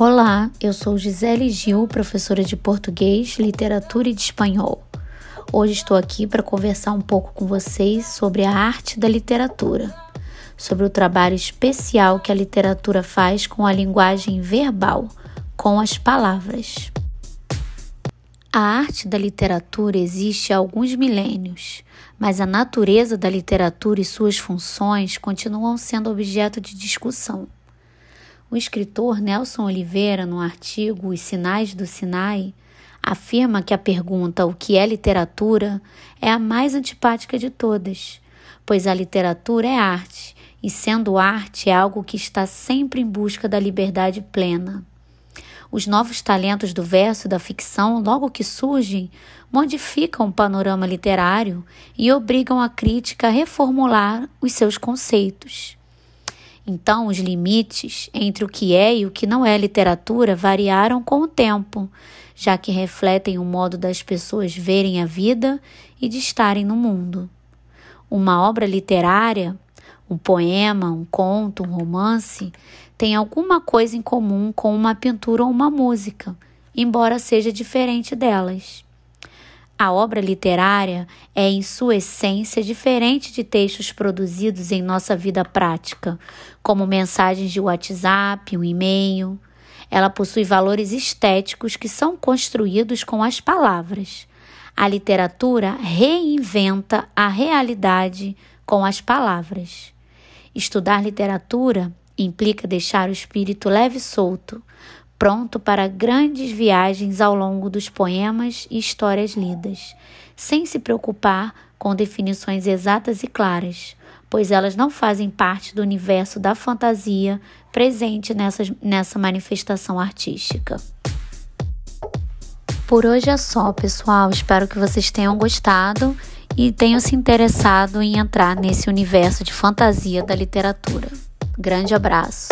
Olá, eu sou Gisele Gil, professora de português, literatura e de espanhol. Hoje estou aqui para conversar um pouco com vocês sobre a arte da literatura, sobre o trabalho especial que a literatura faz com a linguagem verbal, com as palavras. A arte da literatura existe há alguns milênios, mas a natureza da literatura e suas funções continuam sendo objeto de discussão. O escritor Nelson Oliveira, no artigo Os Sinais do Sinai, afirma que a pergunta o que é literatura é a mais antipática de todas, pois a literatura é arte, e sendo arte é algo que está sempre em busca da liberdade plena. Os novos talentos do verso e da ficção, logo que surgem, modificam o panorama literário e obrigam a crítica a reformular os seus conceitos. Então, os limites entre o que é e o que não é literatura variaram com o tempo, já que refletem o modo das pessoas verem a vida e de estarem no mundo. Uma obra literária, um poema, um conto, um romance, tem alguma coisa em comum com uma pintura ou uma música, embora seja diferente delas. A obra literária é, em sua essência, diferente de textos produzidos em nossa vida prática, como mensagens de WhatsApp, um e-mail. Ela possui valores estéticos que são construídos com as palavras. A literatura reinventa a realidade com as palavras. Estudar literatura implica deixar o espírito leve e solto, pronto para grandes viagens ao longo dos poemas e histórias lidas, sem se preocupar com definições exatas e claras, pois elas não fazem parte do universo da fantasia presente nessa, manifestação artística. Por hoje é só, pessoal. Espero que vocês tenham gostado e tenham se interessado em entrar nesse universo de fantasia da literatura. Grande abraço!